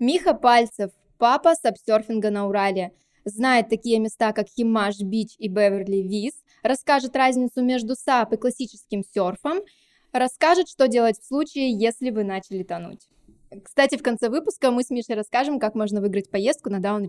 Миха Пальцев, папа sup-сёрфинга на Урале, знает такие места, как Химмаш Beach и Беверли ВИЗ, расскажет разницу между САП и классическим серфом, расскажет, что делать в случае, если вы начали тонуть. Кстати, в конце выпуска мы с Мишей расскажем, как можно выиграть поездку на Даун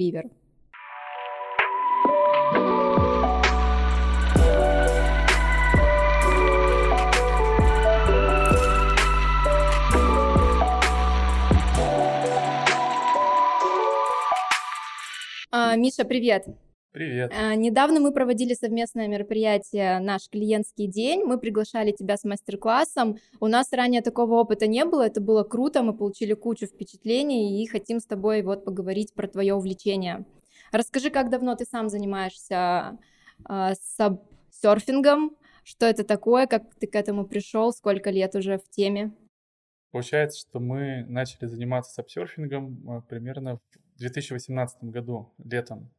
А, Миша, привет! Привет. А, недавно мы проводили совместное мероприятие «Наш клиентский день». Мы приглашали тебя с мастер-классом. У нас ранее такого опыта не было. Это было круто. Мы получили кучу впечатлений и хотим с тобой вот поговорить про твое увлечение. Расскажи, как давно ты сам занимаешься э, серфингом? Что это такое? Как ты к этому пришел? Сколько лет уже в теме? Получается, что мы начали заниматься сапсерфингом примерно в 2018 году, летом.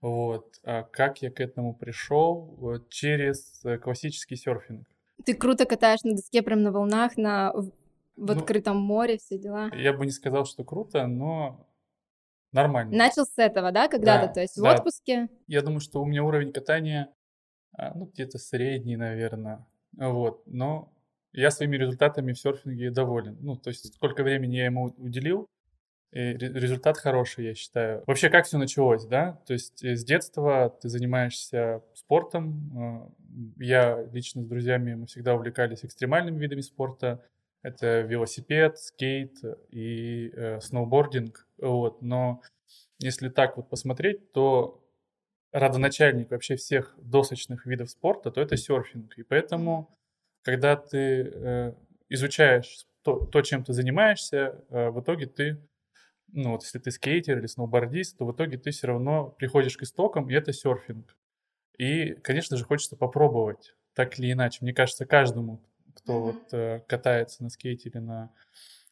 Вот. А как я к этому пришел? Вот, через э, классический серфинг. Ты круто катаешь на доске прям на волнах, на в ну, открытом море, все дела. Я бы не сказал, что круто, но нормально. Начал с этого, да, когда-то, да, то есть да. в отпуске? Я думаю, что у меня уровень катания, а, ну, где-то средний, наверное, вот, но я своими результатами в серфинге доволен. Ну, то есть сколько времени я ему уделил, результат хороший, я считаю. Вообще, как все началось, да? То есть э, с детства ты занимаешься спортом. Э, я лично с друзьями, мы всегда увлекались экстремальными видами спорта. Это велосипед, скейт и э, сноубординг. Вот. Но если так вот посмотреть, то родоначальник вообще всех досочных видов спорта, то это серфинг. И поэтому, когда ты э, изучаешь то, то, чем ты занимаешься, э, в итоге ты ну вот если ты скейтер или сноубордист, то в итоге ты все равно приходишь к истокам, и это серфинг. И, конечно же, хочется попробовать, так или иначе. Мне кажется, каждому, кто mm-hmm. вот э, катается на скейте или на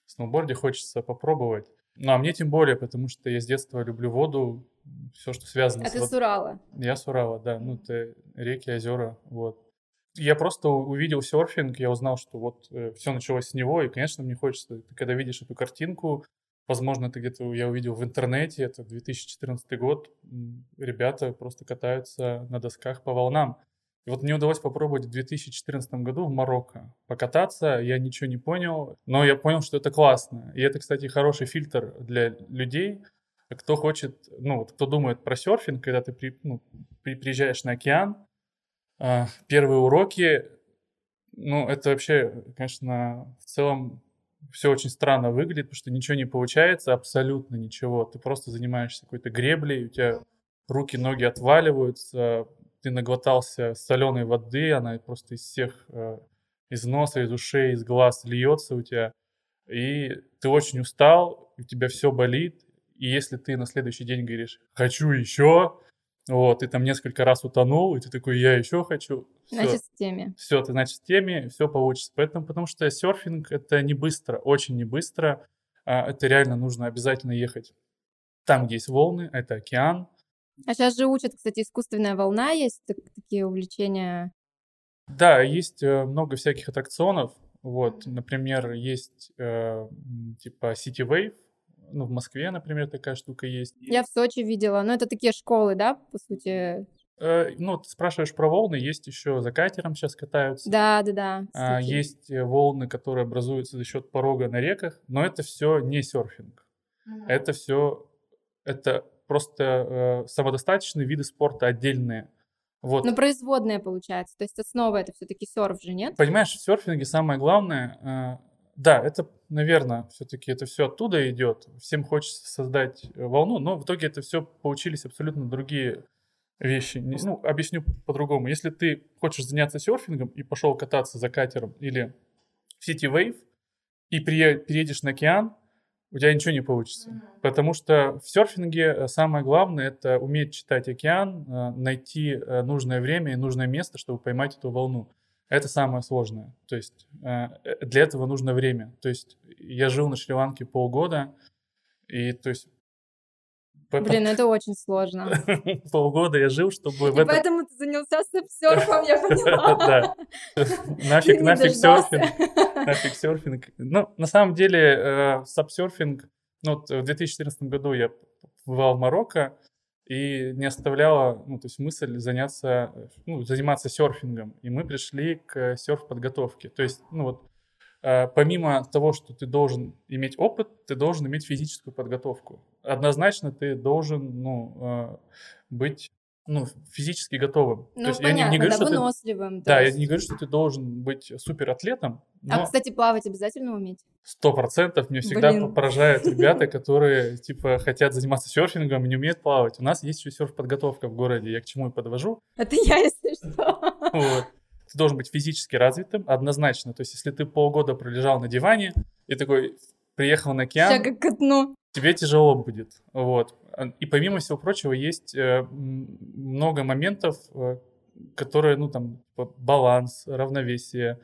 сноуборде, хочется попробовать. Ну, а мне тем более, потому что я с детства люблю воду, все, что связано а с... А ты с Урала? Я с Урала, да. Ну, это реки, озера, вот. Я просто увидел серфинг, я узнал, что вот э, все началось с него, и, конечно, мне хочется, ты когда видишь эту картинку, Возможно, это где-то я увидел в интернете, это 2014 год, ребята просто катаются на досках по волнам. И вот мне удалось попробовать в 2014 году в Марокко покататься, я ничего не понял, но я понял, что это классно. И это, кстати, хороший фильтр для людей, кто хочет, ну вот кто думает про серфинг, когда ты при, ну, при, приезжаешь на океан, э, первые уроки, ну это вообще, конечно, в целом все очень странно выглядит, потому что ничего не получается, абсолютно ничего. Ты просто занимаешься какой-то греблей, у тебя руки, ноги отваливаются, ты наглотался соленой воды, она просто из всех, э, из носа, из ушей, из глаз льется у тебя, и ты очень устал, у тебя все болит, и если ты на следующий день говоришь «хочу еще», вот, ты там несколько раз утонул, и ты такой «я еще хочу», Значит, в теме. Все, ты, значит, в теме, все получится. Поэтому, потому что серфинг — это не быстро, очень не быстро. А, это реально нужно обязательно ехать там, где есть волны, это океан. А сейчас же учат, кстати, искусственная волна, есть такие увлечения? Да, есть э, много всяких аттракционов. Вот, например, есть э, типа City Wave, ну, в Москве, например, такая штука есть. Я в Сочи видела, но это такие школы, да, по сути? Э, ну, ты спрашиваешь про волны, есть еще за катером сейчас катаются. Да, да, да. А, есть э, волны, которые образуются за счет порога на реках, но это все не серфинг. Mm-hmm. Это все, это просто э, самодостаточные виды спорта отдельные. Вот. Но производные получается, то есть основа это все-таки серф же, нет? Понимаешь, в серфинге самое главное, э, да, это, наверное, все-таки это все оттуда идет. Всем хочется создать э, волну, но в итоге это все получились абсолютно другие вещи. Ну, объясню по-другому. Если ты хочешь заняться серфингом и пошел кататься за катером или в City Wave и приедешь на океан, у тебя ничего не получится. Mm-hmm. Потому что в серфинге э, самое главное это уметь читать океан, э, найти нужное время и нужное место, чтобы поймать эту волну. Это самое сложное. То есть для этого нужно время. То есть я жил на Шри-Ланке полгода, и то есть Блин, это очень сложно. Полгода я жил, чтобы... И поэтому ты занялся серфом, я поняла. Да. Нафиг, нафиг серфинг. Нафиг серфинг. Ну, на самом деле, э, сапсерфинг Ну, вот в 2014 году я бывал в Марокко, и не оставляла, ну, то есть мысль заняться, ну, заниматься серфингом. И мы пришли к серф-подготовке. То есть, ну, вот, э, помимо того, что ты должен иметь опыт, ты должен иметь физическую подготовку. Однозначно ты должен, ну, э, быть ну, физически готовым. Ну, то есть понятно, я не, не говорю, да, что выносливым. Ты, да, есть... я не говорю, что ты должен быть суператлетом. А, но... А, кстати, плавать обязательно уметь? Сто процентов. Мне всегда Блин. поражают ребята, которые, типа, хотят заниматься серфингом и не умеют плавать. У нас есть еще серф-подготовка в городе, я к чему и подвожу. Это я, если что. Вот. Ты должен быть физически развитым, однозначно. То есть, если ты полгода пролежал на диване и такой приехал на океан... Шага к дну. Тебе тяжело будет. Вот. И помимо всего прочего, есть э, много моментов, э, которые, ну, там, баланс, равновесие.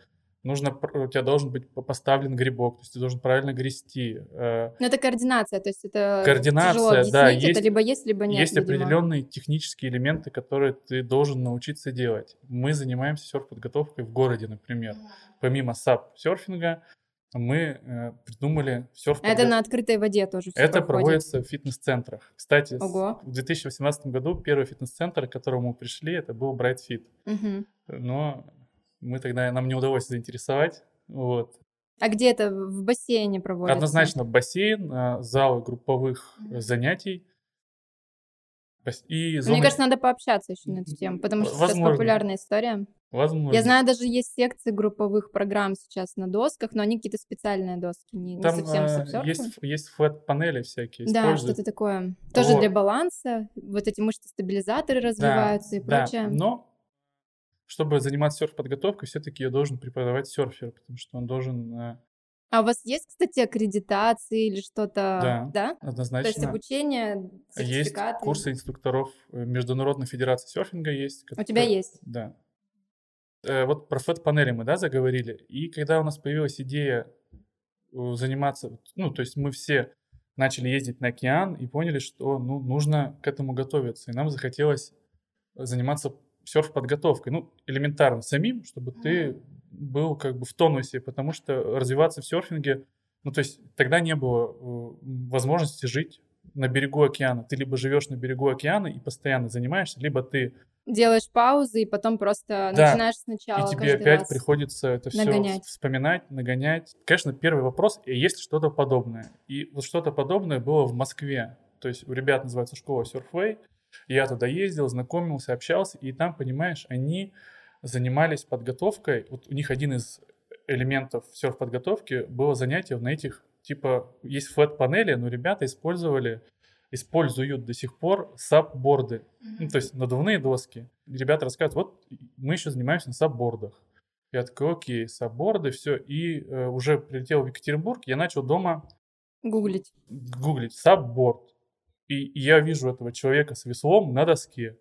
Нужно, у тебя должен быть поставлен грибок, то есть ты должен правильно грести. Э. Ну, это координация, то есть это координация, да, есть, это либо есть, либо нет. Есть видимо. определенные технические элементы, которые ты должен научиться делать. Мы занимаемся серф-подготовкой в городе, например. Помимо сап-серфинга, мы э, придумали серф Это на открытой воде тоже все Это проходит. проводится в фитнес-центрах. Кстати, Ого. в 2018 году первый фитнес-центр, к которому мы пришли, это был Bright Fit. Угу. Но мы тогда, нам не удалось заинтересовать. Вот. А где это в бассейне проводится? Однозначно бассейн, э, зал групповых занятий. И зоны... Мне кажется, надо пообщаться еще на эту тему, потому что Возможно. сейчас популярная история. Возможно. Я знаю, даже есть секции групповых программ сейчас на досках, но они какие-то специальные доски, не, Там, не совсем э, с есть, есть флэт-панели всякие. Да, что-то такое. Тоже вот. для баланса. Вот эти мышцы-стабилизаторы развиваются да, и прочее. Да, но чтобы заниматься серф-подготовкой, все-таки я должен преподавать серфер, потому что он должен... Э, а у вас есть, кстати, аккредитации или что-то? Да, да, однозначно. То есть обучение, сертификаты? Есть курсы инструкторов э, Международной Федерации серфинга есть. У тебя есть? Да. Э, вот про фэт-панели мы, да, заговорили. И когда у нас появилась идея э, заниматься, ну, то есть мы все начали ездить на океан и поняли, что, ну, нужно к этому готовиться. И нам захотелось заниматься серф-подготовкой, ну, элементарно самим, чтобы ты был как бы в тонусе, потому что развиваться в серфинге, ну, то есть тогда не было э, возможности жить на берегу океана. Ты либо живешь на берегу океана и постоянно занимаешься, либо ты делаешь паузы и потом просто да. начинаешь сначала. И тебе опять раз приходится это нагонять. все вспоминать, нагонять. Конечно, первый вопрос, есть ли что-то подобное? И вот что-то подобное было в Москве. То есть у ребят называется школа Surfway. Я туда ездил, знакомился, общался, и там, понимаешь, они занимались подготовкой. Вот у них один из элементов серф-подготовки было занятие на этих, типа, есть флэт-панели, но ребята использовали используют до сих пор сабборды, mm-hmm. ну, то есть надувные доски. Ребята рассказывают, вот мы еще занимаемся на саббордах. Я такой, окей, сабборды, все. И э, уже прилетел в Екатеринбург, я начал дома... Гуглить. Гуглить, сабборд. И, и я вижу этого человека с веслом на доске.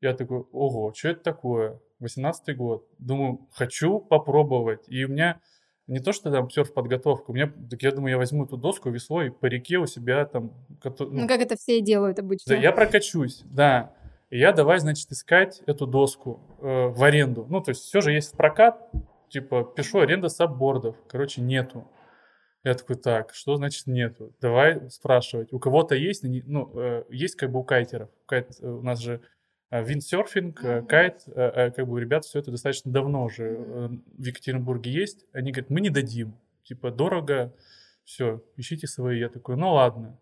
Я такой, ого, что это такое? 18 год. Думаю, хочу попробовать. И у меня не то, что там серф-подготовка, у меня, так я думаю, я возьму эту доску, весло и по реке у себя там... Ну, ну как это все делают обычно. Да, я прокачусь, да. И я давай, значит, искать эту доску э, в аренду. Ну, то есть все же есть прокат, типа, пишу аренда саббордов. Короче, нету. Я такой, так, что значит нету? Давай спрашивать. У кого-то есть, ну, э, есть как бы у кайтеров. Кайт, э, у нас же виндсерфинг, mm-hmm. кайт, э, как бы у ребят все это достаточно давно уже в Екатеринбурге есть. Они говорят, мы не дадим, типа дорого, все, ищите свои. Я такой, ну ладно,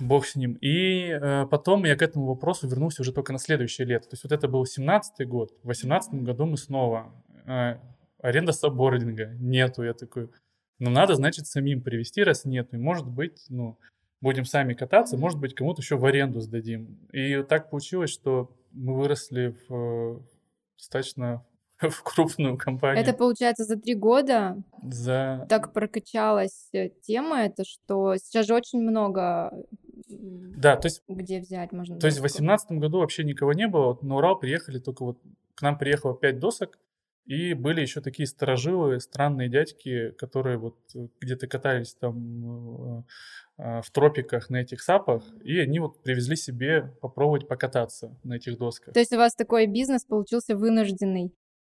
бог с ним. И э, потом я к этому вопросу вернулся уже только на следующее лето. То есть вот это был 17-й год, в 18 году мы снова. Э, аренда саббординга нету. Я такой, ну надо, значит, самим привести, раз нету. И может быть, ну, будем сами кататься, может быть, кому-то еще в аренду сдадим. И так получилось, что мы выросли в достаточно в крупную компанию. Это получается за три года за... так прокачалась э, тема, это что сейчас же очень много да, то есть... Где взять можно? То есть в 2018 году вообще никого не было. Вот на Урал приехали только вот... К нам приехало пять досок, и были еще такие сторожилы, странные дядьки, которые вот э, где-то катались там а, в тропиках на этих сапах, и они вот привезли себе попробовать покататься на этих досках. То есть у вас такой бизнес получился вынужденный?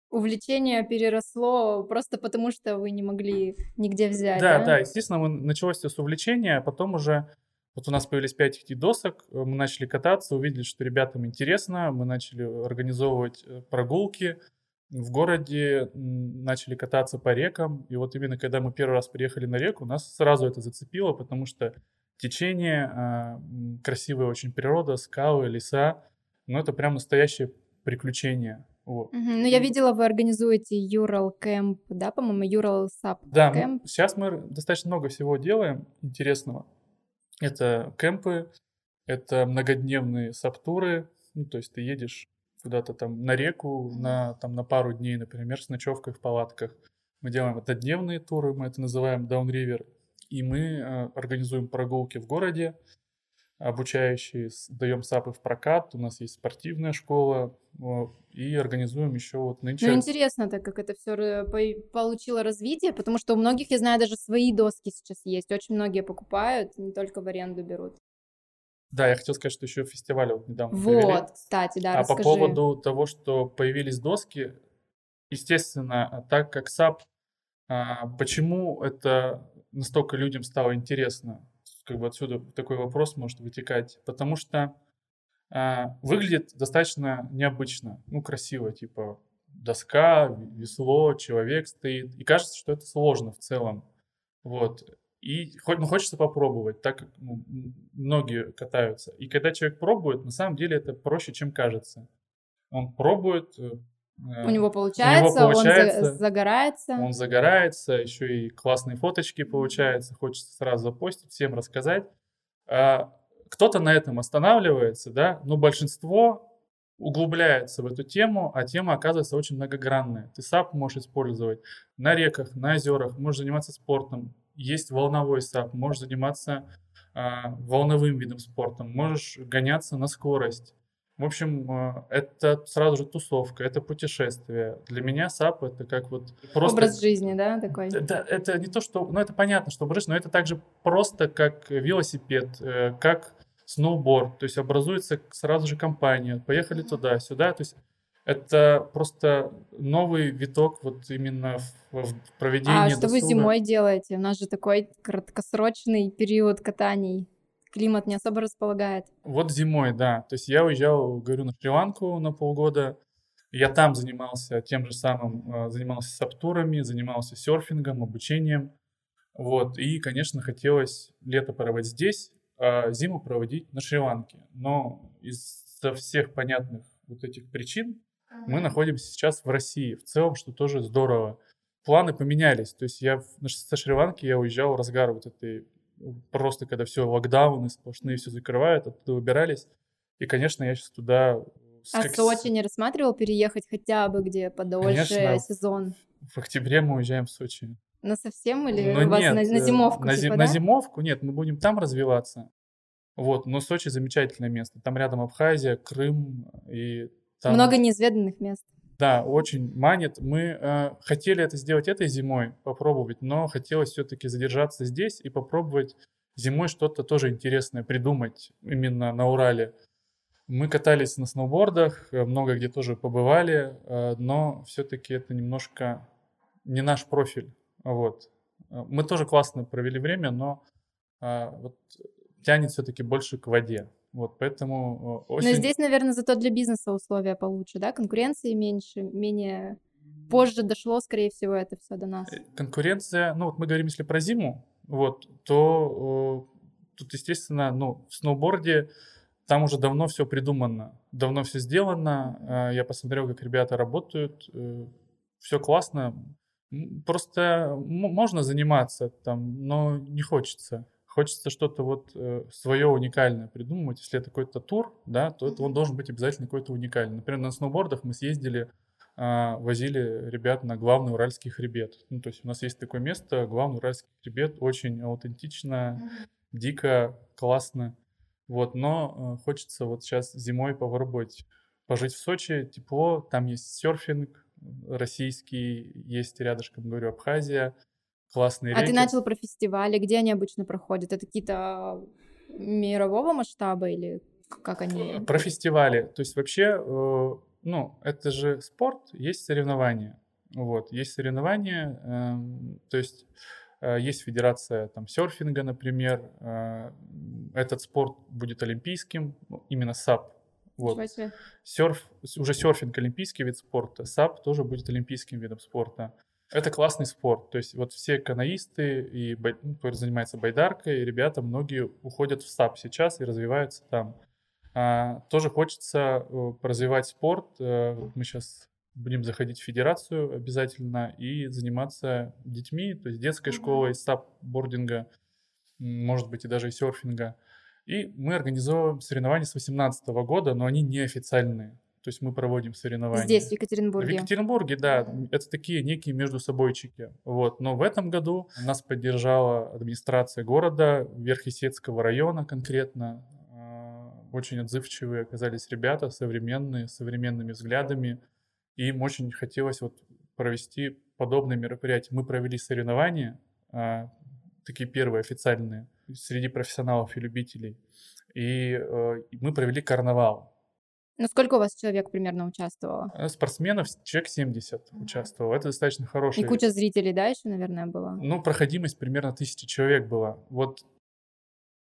увлечение переросло просто потому, что вы не могли нигде взять, Да, да? да, естественно, мы, началось все с увлечения, а потом уже вот у нас появились 5 этих досок, э, мы начали кататься, увидели, что ребятам интересно, мы начали организовывать э, прогулки в городе, начали кататься по рекам, и вот именно когда мы первый раз приехали на реку, нас сразу это зацепило, потому что течение, а, красивая очень природа, скалы, леса, ну это прям настоящее приключение. Вот. Мгм. Ну, я видела, вы организуете Юрал Кэмп, да, по-моему, Юрал Сап Да, мы- Кэмп. сейчас мы достаточно много всего делаем интересного. Это кемпы, это многодневные саптуры, ну, то есть ты едешь куда-то там на реку на, там, на пару дней, например, с ночевкой в палатках. Мы делаем однодневные туры, мы это называем Downriver, и мы э, организуем прогулки в городе, обучающие, даем сапы в прокат, у нас есть спортивная школа, и организуем еще вот нынче... Ну, интересно, так как это все получило развитие, потому что у многих, я знаю, даже свои доски сейчас есть. Очень многие покупают, не только в аренду берут. Да, я хотел сказать, что еще фестиваль вот недавно. Вот, кстати, да, а расскажи. по поводу того, что появились доски, естественно, так как САП, а, почему это настолько людям стало интересно? Как бы отсюда такой вопрос может вытекать. Потому что а, выглядит достаточно необычно, ну, красиво, типа доска, весло, человек стоит. И кажется, что это сложно в целом. Вот. И хоть, ну, хочется попробовать, так как ну, многие катаются. И когда человек пробует, на самом деле это проще, чем кажется. Он пробует. э, У него получается, он за- получается. загорается. он загорается, еще и классные фоточки получаются, хочется сразу запостить, всем рассказать. А, Кто-то на этом останавливается, да, но большинство углубляется в эту тему, а тема оказывается очень многогранная. Ты САП можешь использовать на реках, на озерах, можешь заниматься спортом. Есть волновой САП, можешь заниматься а, волновым видом спорта, можешь гоняться на скорость. В общем, а, это сразу же тусовка, это путешествие. Для меня САП это как вот просто... Образ жизни, да, такой? Да, это не то, что... Ну, это понятно, что образ, но это также просто как велосипед, э, как сноуборд. То есть образуется сразу же компания. Поехали туда, сюда. То есть это просто новый виток вот именно в, в проведении А что вы зимой делаете? У нас же такой краткосрочный период катаний. Климат не особо располагает. Вот зимой, да. То есть я уезжал, говорю, на Шри-Ланку на полгода. Я там занимался тем же самым, э, занимался саптурами, занимался серфингом, обучением. Вот. И, конечно, хотелось лето проводить здесь, а зиму проводить на Шри-Ланке. Но из-за всех понятных вот этих причин мы находимся сейчас в России. В целом, что тоже здорово. Планы поменялись. То есть я в- на- со Шри-Ланки я уезжал в разгар вот этой просто когда все локдауны сплошные все закрывают, оттуда выбирались. И, конечно, я сейчас туда... А как- Сочи не рассматривал переехать хотя бы где подольше Конечно. сезон? В октябре мы уезжаем в Сочи. На совсем или Но у вас нет, на, на э, зимовку? на, типа, на да? зимовку нет, мы будем там развиваться. Вот, но Сочи замечательное место. Там рядом Абхазия, Крым и там... Много неизведанных мест. Да, очень манит. Мы э, хотели это сделать этой зимой, попробовать, но хотелось все-таки задержаться здесь и попробовать зимой что-то тоже интересное придумать именно на Урале. Мы катались на сноубордах, э, много где тоже побывали, э, но все-таки это немножко не наш профиль. Вот. Э, Мы тоже классно провели время, но э, вот тянет все-таки больше к воде. Вот, поэтому э, Но осень... здесь, наверное, зато для бизнеса условия получше, да? Конкуренции меньше, менее... Позже дошло, скорее всего, это все до нас. Э, конкуренция, ну вот мы говорим, если про зиму, вот, то э, тут, естественно, ну, в сноуборде там уже давно все придумано, давно все сделано. Э, я посмотрел, как ребята работают, все классно. Просто можно заниматься там, но не хочется. Хочется что-то вот свое уникальное придумывать. Если это какой-то тур, да, то это он должен быть обязательно какой-то уникальный. Например, на сноубордах мы съездили а, возили ребят на главный Уральский хребет. Ну, то есть у нас есть такое место, главный Уральский хребет, очень аутентично, дико, классно. Вот, но э, хочется вот сейчас зимой попробовать пожить в Сочи, тепло, там есть серфинг российский, есть рядышком, говорю, Абхазия, классные А реки. ты начал про фестивали, где они обычно проходят? Это какие-то мирового масштаба или как они? Про фестивали. То есть вообще э, ну, это же спорт, есть соревнования. Вот, есть соревнования, эм, то есть э, есть федерация там серфинга, например. Э, этот спорт будет олимпийским, ну, именно САП. Вот. Серф, уже серфинг олимпийский вид спорта, САП тоже будет олимпийским видом спорта. Это классный спорт. То есть вот все канаисты, и ну, кто занимается байдаркой, ребята, многие уходят в САП сейчас и развиваются там. А, тоже хочется э, развивать спорт. Э, мы сейчас будем заходить в федерацию обязательно и заниматься детьми, то есть детской mm-hmm. школой, сап-бординга, может быть, и даже и серфинга. И мы организовываем соревнования с 2018 года, но они неофициальные. То есть мы проводим соревнования. Здесь, в Екатеринбурге? В Екатеринбурге, да. Это такие некие между собойчики. Вот. Но в этом году нас поддержала администрация города, Верхесецкого района конкретно. А, очень отзывчивые оказались ребята, современные, с современными взглядами. И им очень хотелось вот провести подобные мероприятия. Мы провели соревнования, а, такие первые официальные, среди профессионалов и любителей. И э, мы провели карнавал. Ну, сколько у вас человек примерно участвовало? Э, спортсменов человек 70 mm-hmm. участвовало. Это достаточно хороший. И куча зрителей, да, еще, наверное, было? Ну, проходимость примерно тысячи человек была. Вот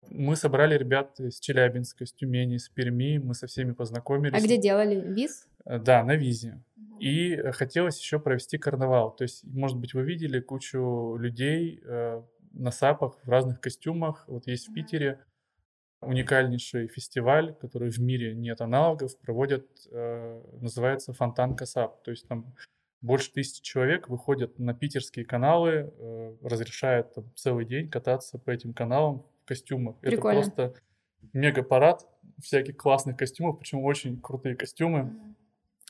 мы собрали ребят из Челябинска, из Тюмени, из Перми, мы со всеми познакомились. А где делали? Виз? Э, да, на визе. И хотелось еще провести карнавал. То есть, может быть, вы видели кучу людей э, на САПах в разных костюмах. Вот есть в Питере уникальнейший фестиваль, который в мире нет аналогов, проводят, э, называется Фонтан Касап. То есть там больше тысячи человек выходят на питерские каналы, э, разрешают там, целый день кататься по этим каналам в костюмах. Прикольно. Это просто мега-парад всяких классных костюмов, причем очень крутые костюмы.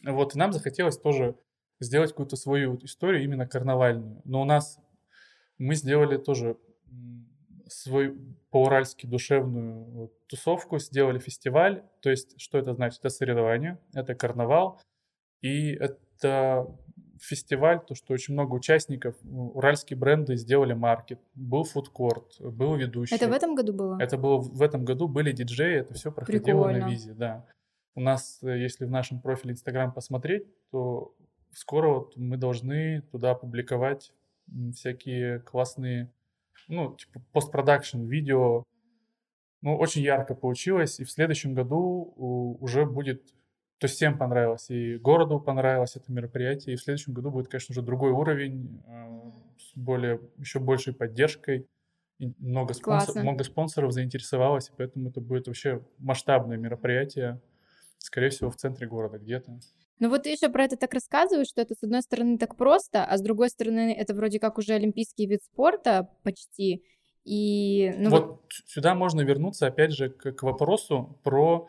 Вот, и нам захотелось тоже сделать какую-то свою историю именно карнавальную. Но у нас мы сделали тоже свою по-уральски душевную тусовку, сделали фестиваль. То есть, что это значит? Это соревнования, это карнавал, и это фестиваль, то, что очень много участников, уральские бренды сделали маркет, был фудкорт, был ведущий. Это в этом году было? Это было в этом году, были диджеи, это все проходило Прикольно. на визе, да. У нас, э, если в нашем профиле Инстаграм посмотреть, то скоро вот мы должны туда опубликовать всякие классные ну, типа постпродакшн видео. Ну, очень ярко получилось, и в следующем году уже будет, то есть всем понравилось, и городу понравилось это мероприятие, и в следующем году будет, конечно же, другой уровень, а, с более, еще большей поддержкой. много, спонсор, много спонсоров заинтересовалось, и поэтому это будет вообще масштабное мероприятие, скорее всего, в центре города где-то. Ну вот ты еще про это так рассказываешь, что это с одной стороны так просто, а с другой стороны это вроде как уже олимпийский вид спорта почти. И, ну вот, вот сюда можно вернуться опять же к, к вопросу про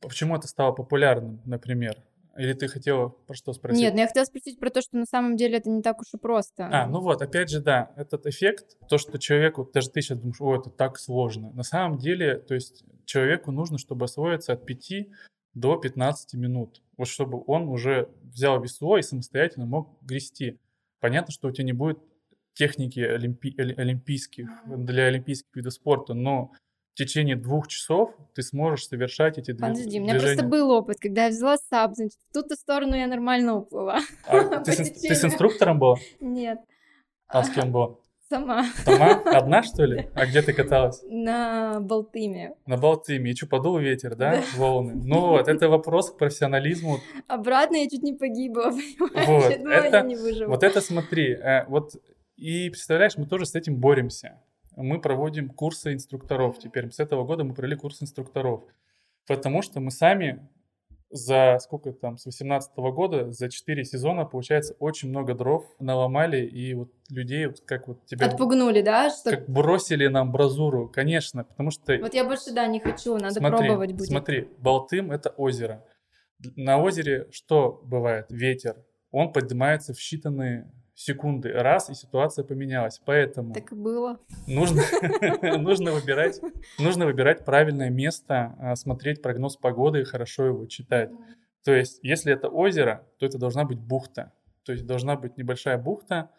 почему это стало популярным, например. Или ты хотела про что спросить? Нет, ну я хотела спросить про то, что на самом деле это не так уж и просто. А, ну вот, опять же, да, этот эффект, то, что человеку, даже ты сейчас думаешь, о, это так сложно. На самом деле, то есть человеку нужно, чтобы освоиться от 5 до 15 минут. Вот чтобы он уже взял весло и самостоятельно мог грести. Понятно, что у тебя не будет техники олимпи- олимпийских, для олимпийских видов спорта, но в течение двух часов ты сможешь совершать эти движения. Подожди, у меня просто был опыт, когда я взяла САП, значит, в ту-то сторону я нормально уплыла. А, ты, с, ты с инструктором была? Нет. А с кем была? Сама. Сама? Одна, что ли? А где ты каталась? На Балтыме. На Балтыме. И что, подул ветер, да? да? Волны. Ну вот, это вопрос к профессионализму. Обратно я чуть не погибла, понимаешь? Вот, я это, не выживу. Вот это смотри. Э, вот, и представляешь, мы тоже с этим боремся. Мы проводим курсы инструкторов теперь. С этого года мы провели курс инструкторов. Потому что мы сами за сколько там, с 18 года, за 4 сезона, получается, очень много дров наломали, и вот людей, вот как вот тебя... Отпугнули, да? Что... Как бросили нам бразуру, конечно, потому что... Вот я больше, да, не хочу, надо смотри, пробовать будет. Смотри, Балтым — это озеро. На озере что бывает? Ветер. Он поднимается в считанные секунды раз, и ситуация поменялась. Поэтому... Так и было. Нужно, нужно, выбирать, нужно выбирать правильное место, а, смотреть прогноз погоды и хорошо его читать. То есть, если это озеро, то это должна быть бухта. То есть, должна быть небольшая бухта,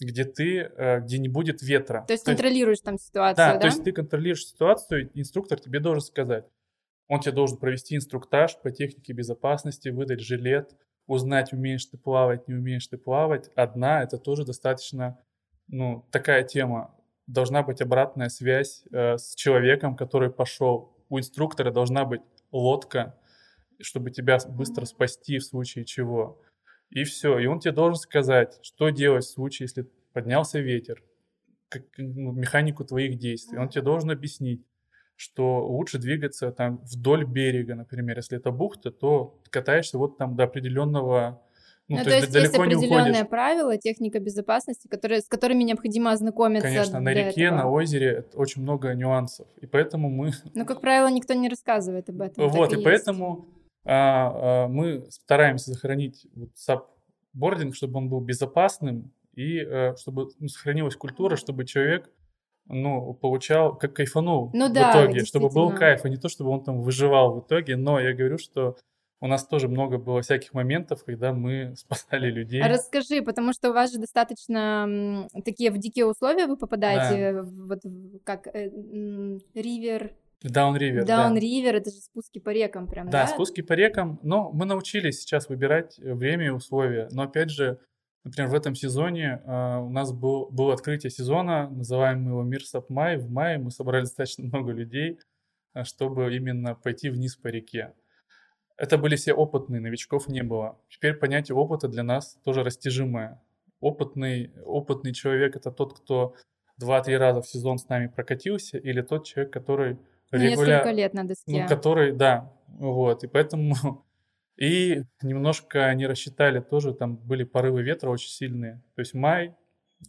где ты, э, где не будет ветра. То есть, то контролируешь есть, там ситуацию, да? Да, то есть ты контролируешь ситуацию, инструктор тебе должен сказать, Он тебе должен провести инструктаж по технике безопасности, выдать жилет, узнать, умеешь ты плавать, не умеешь ты плавать. Одна — это тоже достаточно, ну, такая тема. Должна быть обратная связь э, с человеком, который пошел. У инструктора должна быть лодка, чтобы тебя быстро спасти в случае чего. И все. И он тебе должен сказать, что делать в случае, если поднялся ветер, как, ну, механику твоих действий. Он тебе должен объяснить, что лучше двигаться там вдоль берега, например. Если это бухта, то катаешься вот там до определенного ну, ну, то, то есть, есть далеко есть определенные правила, техника безопасности, которые, с которыми необходимо ознакомиться. Конечно, на реке, этого. на озере очень много нюансов, и поэтому мы... Ну, как правило, никто не рассказывает об этом. Вот, и, и поэтому а, а, мы стараемся сохранить вот саббординг, чтобы он был безопасным, и а, чтобы ну, сохранилась культура, чтобы человек ну, получал, как кайфанул ну, в да, итоге, чтобы был кайф, а не то, чтобы он там выживал в итоге. Но я говорю, что у нас тоже много было всяких моментов, когда мы спасали людей. Расскажи, потому что у вас же достаточно такие в дикие условия вы попадаете, да. вот как э, ривер... Даун-ривер, Даун-ривер, это же спуски по рекам прям, да? Да, спуски по рекам, но мы научились сейчас выбирать время и условия, но опять же, Например, в этом сезоне э, у нас был, было открытие сезона, называем мы его «Мир Сапмай». В мае мы собрали достаточно много людей, э, чтобы именно пойти вниз по реке. Это были все опытные, новичков не было. Теперь понятие опыта для нас тоже растяжимое. Опытный, опытный человек – это тот, кто два-три раза в сезон с нами прокатился, или тот человек, который ну, регуляр... несколько лет на доске. Ну, который, да, вот. И поэтому И немножко не рассчитали тоже, там были порывы ветра очень сильные. То есть май,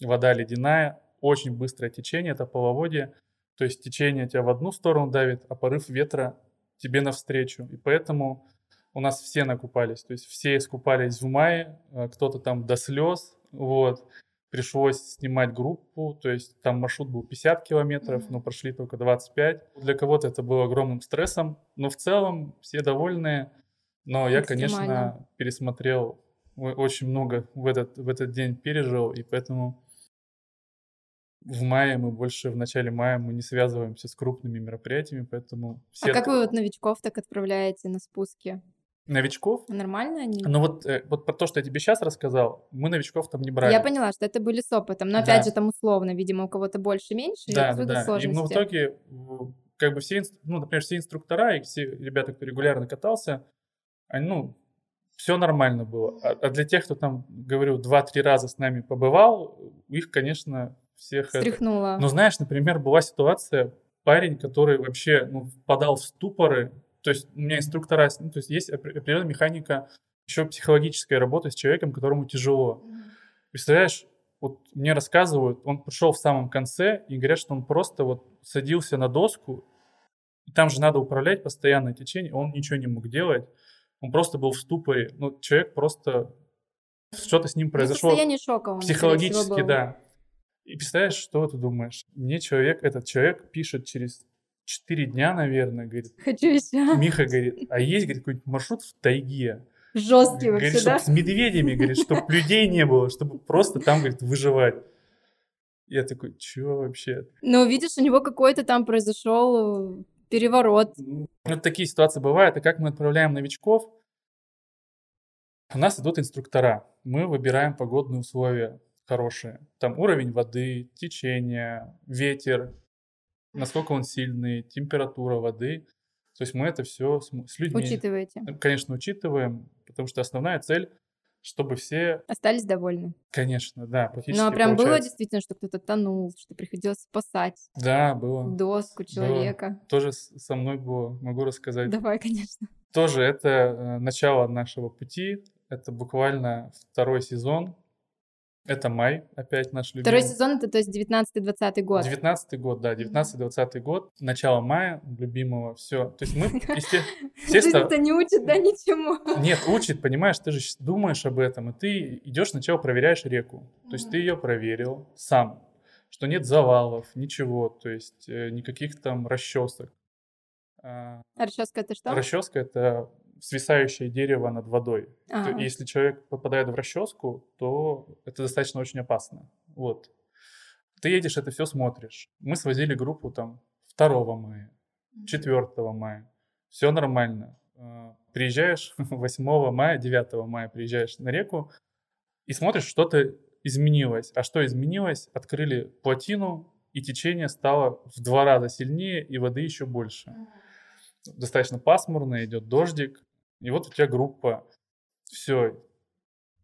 вода ледяная, очень быстрое течение, это половодье. То есть течение тебя в одну сторону давит, а порыв ветра тебе навстречу. И поэтому у нас все накупались. То есть все искупались в мае, а кто-то там до слез. Вот. Пришлось снимать группу, то есть там маршрут был 50 километров, но прошли только 25. Для кого-то это было огромным стрессом, но в целом все довольные. Но я, конечно, пересмотрел очень много в этот, в этот день пережил, и поэтому в мае мы больше, в начале мая мы не связываемся с крупными мероприятиями, поэтому... Все а как вы вот новичков так отправляете на спуски? Новичков? Нормально они? Ну вот, э, вот про то, что я тебе сейчас рассказал, мы новичков там не брали. Я поняла, что это были с опытом, но опять да. же там условно, видимо, у кого-то больше, меньше, да, и да. сложности. И мы в итоге, как бы все, ну, например, все инструктора и все ребята, кто регулярно катался, ну, все нормально было. А, а для тех, кто там, говорю, два-три раза с нами побывал, их, конечно, всех... Стряхнуло. Это... Но знаешь, например, была ситуация, парень, который вообще ну, впадал в ступоры, то есть у меня инструктора, ну, то есть есть определенная механика, еще психологическая работа с человеком, которому тяжело. Представляешь, вот мне рассказывают, он пришел в самом конце и говорят, что он просто вот садился на доску, и там же надо управлять постоянно течение, он ничего не мог делать. Он просто был в ступоре. Ну, человек просто... Что-то с ним ну, произошло. Состояние шока он, Психологически, да. И представляешь, что ты думаешь? Мне человек, этот человек пишет через 4 дня, наверное, говорит. Хочу еще. Миха говорит, а есть, говорит, какой-нибудь маршрут в тайге. Жесткий вообще, говорит, да? с медведями, говорит, чтобы людей не было, чтобы просто там, говорит, выживать. Я такой, чё вообще? Ну, видишь, у него какой-то там произошел переворот. Ну, такие ситуации бывают. И как мы отправляем новичков? У нас идут инструктора. Мы выбираем погодные условия хорошие. Там уровень воды, течение, ветер, насколько он сильный, температура воды. То есть мы это все с людьми... Учитываете? Конечно, учитываем, потому что основная цель чтобы все... Остались довольны. Конечно, да, Ну, а прям получается. было действительно, что кто-то тонул, что приходилось спасать. Да, было. Доску человека. Было. Тоже со мной было, могу рассказать. Давай, конечно. Тоже это э, начало нашего пути, это буквально второй сезон, это май, опять наш любимый. Второй сезон это, то есть, 19-20 год. 19 год, да, 19-20 год, начало мая, любимого, все. То есть мы, естественно... Это не учит, да, ничему? Нет, учит, понимаешь, ты же думаешь об этом, и ты идешь сначала проверяешь реку. То есть ты ее проверил сам, что нет завалов, ничего, то есть э, никаких там расчесок. А расческа это что? Расческа это свисающее дерево над водой. Ага. Если человек попадает в расческу, то это достаточно очень опасно. Вот. Ты едешь, это все смотришь. Мы свозили группу там 2 мая, 4 мая. все нормально. Э, приезжаешь 8 мая, 9 мая приезжаешь на реку и смотришь, что-то изменилось. А что изменилось? Открыли плотину, и течение стало в два раза сильнее, и воды еще больше. Достаточно пасмурно, идет дождик, и вот у тебя группа. Все,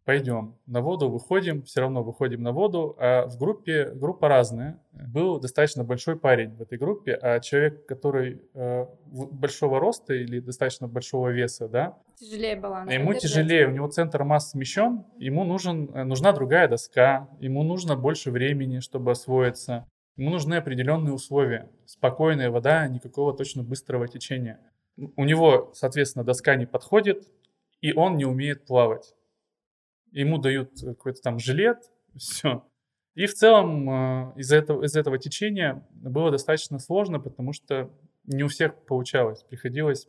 пойдем на воду, выходим, все равно выходим на воду, а в группе, группа разная. Был достаточно большой парень в этой группе, а человек, который э, большого роста или достаточно большого веса, да, тяжелее баланс. Ему тяжелее, у него центр массы смещен, ему нужен, э, нужна другая доска, ему нужно больше времени, чтобы освоиться, ему нужны определенные условия, спокойная вода, никакого точно быстрого течения. У него, соответственно, доска не подходит, и он не умеет плавать ему дают какой-то там жилет, все. И в целом э, из этого, из этого течения было достаточно сложно, потому что не у всех получалось. Приходилось,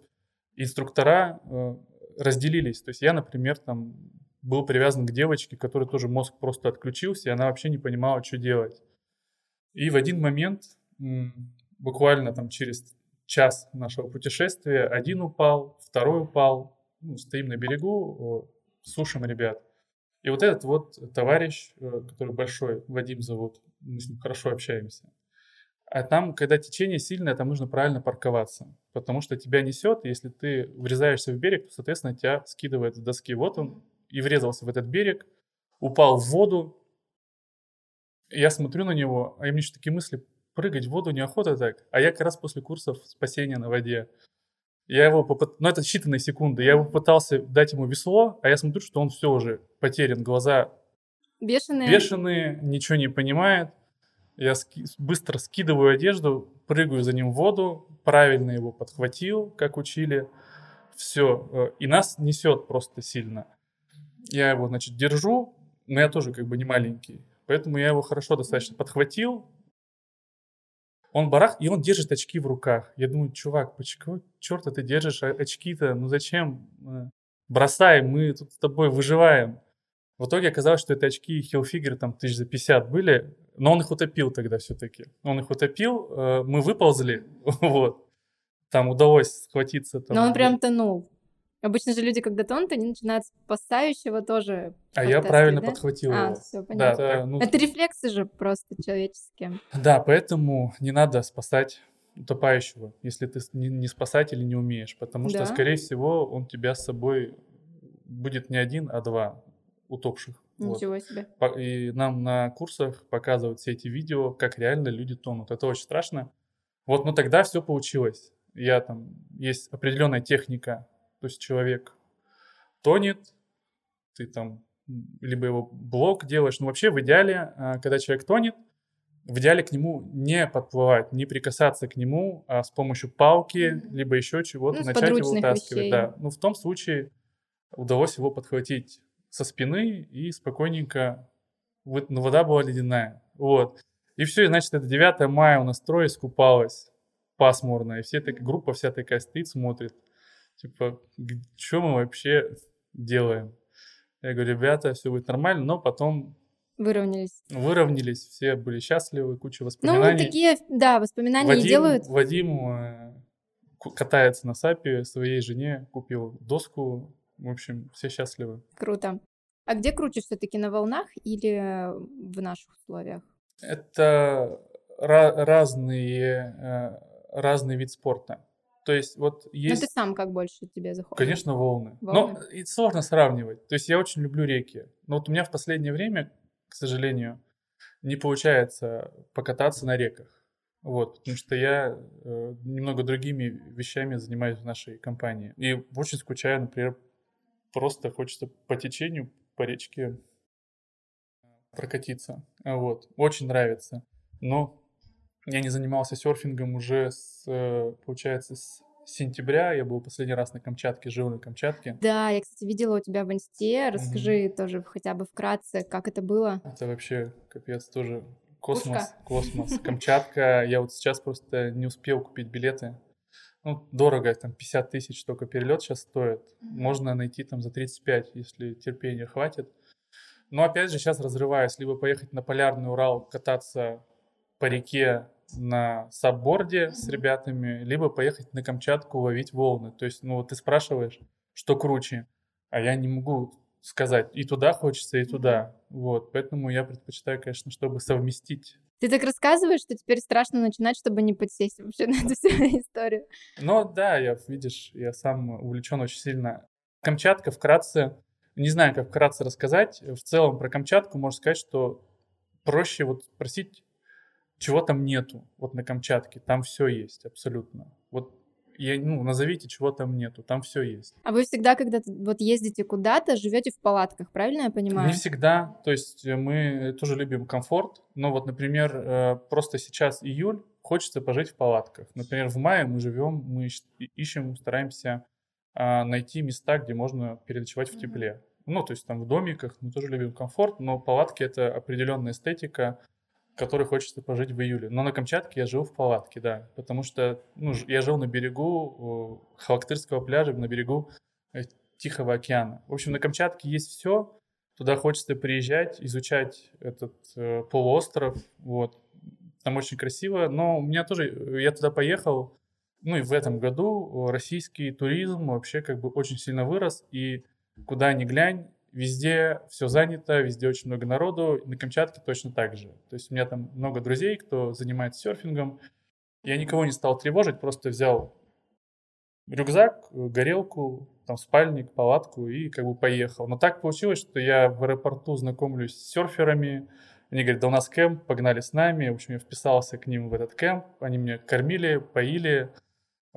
инструктора э, разделились. То есть я, например, там был привязан к девочке, которой тоже мозг просто отключился, и она вообще не понимала, что делать. И в один момент, буквально там через час нашего путешествия, один упал, второй упал, ну, стоим на берегу, сушим ребят. И вот этот вот товарищ, э, который большой, Вадим зовут, мы с ним хорошо общаемся. А там, когда течение сильное, там нужно правильно парковаться, потому что тебя несет, и если ты врезаешься в берег, то, соответственно, тебя скидывает с доски. Вот он и врезался в этот берег, упал в воду. Я смотрю на него, а мне еще такие мысли, прыгать в воду неохота так. А я как раз после курсов спасения на воде. Я его попыт... Ну, это считанные секунды. Я его пытался дать ему весло, а я смотрю, что он все уже потерян. Глаза бешеные, бешеные ничего не понимает. Я ски... быстро скидываю одежду, прыгаю за ним в воду, правильно его подхватил, как учили. Все. Э, и нас несет просто сильно. Я его, значит, держу, но я тоже как бы не маленький. Поэтому я его хорошо достаточно подхватил, он барах, и он держит очки в руках. Я думаю, чувак, почему черта ты держишь очки-то? Ну зачем? Э, бросай, мы тут с тобой выживаем. В итоге оказалось, что это очки Hillfigure там тысяч за 50 были, но он их утопил тогда все-таки. Он их утопил, э, мы выползли, вот. Там удалось схватиться. Там, но он прям тонул. Обычно же люди, когда тонут, они начинают с спасающего тоже. А я правильно да? подхватил а, его. Все, понятно. Да, это, ну... это рефлексы же просто человеческие. Да, поэтому не надо спасать утопающего, если ты не, не спасать или не умеешь, потому да? что, скорее всего, он тебя с собой будет не один, а два утопших. Ничего вот. себе. И нам на курсах показывают все эти видео, как реально люди тонут. Это очень страшно. Вот, но тогда все получилось. Я там, есть определенная техника то есть человек тонет, ты там либо его блок делаешь. Но вообще в идеале, а, когда человек тонет, в идеале к нему не подплывать, не прикасаться к нему, а с помощью палки, либо еще чего-то ну, начать его вытаскивать. Вещей. Да. Ну, в том случае удалось его подхватить со спины и спокойненько... Но ну, вода была ледяная. Вот. И все, и, значит, это 9 мая у нас трое искупалось пасмурно, и все такая группа вся такая стоит, смотрит. Типа, что мы вообще делаем? Я говорю, ребята, все будет нормально, но потом Выровнялись. Выровнялись, все были счастливы, куча ну, воспоминаний. Ну, такие, да, воспоминания Вадим, делают. Вадим э, катается на САПе, своей жене купил доску. В общем, все счастливы. Круто. А где круче все-таки на волнах или в наших условиях? Это разные, э, разный вид спорта. То есть вот есть... Но ты сам как больше тебе заходит? Конечно, волны. волны. Но и сложно сравнивать. То есть я очень люблю реки. Но вот у меня в последнее время, к сожалению, не получается покататься на реках. Вот, потому что я э, немного другими вещами занимаюсь в нашей компании. И очень скучаю, например, просто хочется по течению, по речке прокатиться. Вот, очень нравится. Но я не занимался серфингом уже с, э, получается, с сентября. Я был последний раз на Камчатке, жил на Камчатке. Да, я, кстати, видела у тебя в инсте. Расскажи mm-hmm. тоже хотя бы вкратце, как это было. Это вообще капец тоже космос, Пушка. космос. Камчатка. Я вот сейчас просто не успел купить билеты. Ну, дорого, там 50 тысяч только перелет сейчас стоит. Можно найти там за 35, если терпения хватит. Но опять же сейчас разрываюсь. Либо поехать на Полярный Урал, кататься по реке на сабборде с ребятами, либо поехать на Камчатку ловить волны. То есть, ну вот ты спрашиваешь, что круче, а я не могу сказать, и туда хочется, и туда. Вот, поэтому я предпочитаю, конечно, чтобы совместить. Ты так рассказываешь, что теперь страшно начинать, чтобы не подсесть вообще на эту всю историю. Ну да, я, видишь, я сам увлечен очень сильно. Камчатка вкратце, не знаю, как вкратце рассказать, в целом про Камчатку можно сказать, что проще вот спросить, чего там нету, вот на Камчатке, там все есть абсолютно. Вот я, ну, назовите, чего там нету, там все есть. А вы всегда, когда вот ездите куда-то, живете в палатках, правильно я понимаю? Не всегда, то есть э, мы тоже любим комфорт, но вот, например, э, просто сейчас июль, хочется пожить в палатках. Например, в мае мы живем, мы ищем, стараемся а, найти места, где можно переночевать в тепле. Ну, то есть там в домиках мы тоже любим комфорт, но палатки это определенная эстетика, которой хочется пожить в июле. Но на Камчатке я живу в палатке, да, потому что ну, я жил на берегу Халактырского пляжа, на берегу э, Тихого океана. В общем, на Камчатке есть все, туда хочется приезжать, изучать этот э, полуостров, вот. Там очень красиво, но у меня тоже, э, я туда поехал, ну и в этом году российский туризм вообще как бы очень сильно вырос, и куда ни глянь, Везде все занято, везде очень много народу. На Камчатке точно так же. То есть у меня там много друзей, кто занимается серфингом. Я никого не стал тревожить, просто взял рюкзак, горелку, там спальник, палатку и как бы поехал. Но так получилось, что я в аэропорту знакомлюсь с серферами. Они говорят, да у нас кемп, погнали с нами. В общем, я вписался к ним в этот кемп. Они меня кормили, поили.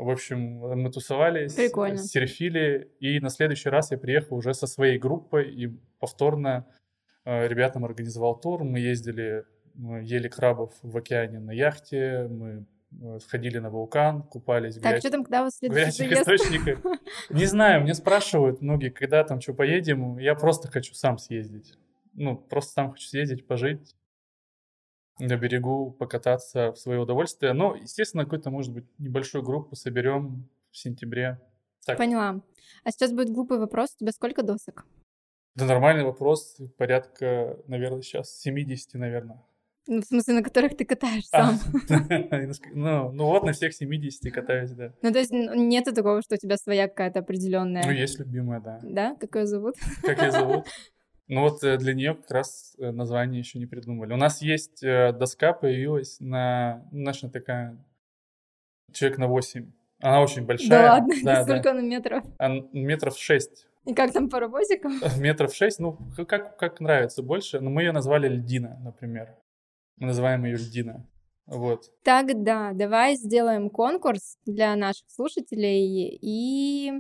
В общем, мы тусовались, Прикольно. серфили, и на следующий раз я приехал уже со своей группой, и повторно э, ребятам организовал тур. Мы ездили, мы ели крабов в океане на яхте, мы э, сходили на вулкан, купались в, так, грязь... что там, когда у вас в горячих источниках. Не знаю, мне спрашивают многие, когда там что поедем, я просто хочу сам съездить. Ну, просто сам хочу съездить, пожить, на берегу покататься в свое удовольствие. Но, естественно, какую-то, может быть, небольшую группу соберем в сентябре. Так. Поняла. А сейчас будет глупый вопрос. У тебя сколько досок? Да нормальный вопрос. Порядка, наверное, сейчас 70, наверное. Ну, в смысле, на которых ты катаешь а, сам? ну, ну вот, на всех 70 катаюсь, да. Ну, то есть нету такого, что у тебя своя какая-то определенная... Ну, есть любимая, да. Да? Как ее зовут? Как ее зовут? Ну вот э, для нее как раз э, название еще не придумали. У нас есть э, доска, появилась на, ну, наша такая, человек на 8. Она очень большая. Да ладно, да, сколько да. она метров? Она метров 6. И как там паровозиком? Метров 6, ну как, как нравится больше. Но мы ее назвали Льдина, например. Мы называем ее Льдина. Вот. Тогда давай сделаем конкурс для наших слушателей. И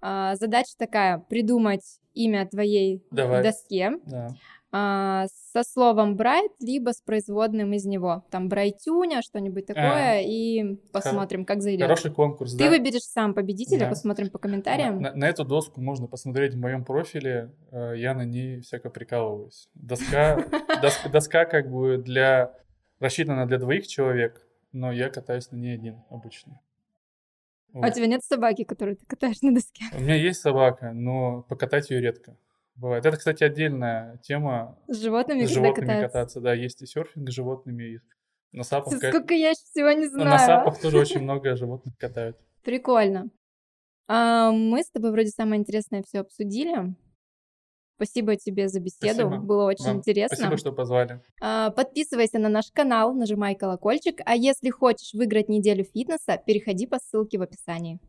а, задача такая, придумать имя твоей Давай. доске да. а, со словом «брайт», либо с производным из него. Там «брайтюня», что-нибудь такое, а, и посмотрим, как зайдет. Хороший конкурс, Ты да? выберешь сам победителя, да. посмотрим по комментариям. На, на, на эту доску можно посмотреть в моем профиле, э, я на ней всяко прикалываюсь. Доска, доска, доска как бы для рассчитана для двоих человек, но я катаюсь на ней один обычно. А у тебя нет собаки, которую ты катаешь на доске? У меня есть собака, но покатать ее редко. Бывает. Это, кстати, отдельная тема. С животными, с животными кататься, да. Есть и серфинг с животными, и на сапах. Сколько я всего не знаю. На сапах тоже очень много животных катают. Прикольно. А, мы с тобой вроде самое интересное все обсудили. Спасибо тебе за беседу, Спасибо. было очень Вам интересно. Спасибо, что позвали. А, подписывайся на наш канал, нажимай колокольчик, а если хочешь выиграть неделю фитнеса, переходи по ссылке в описании.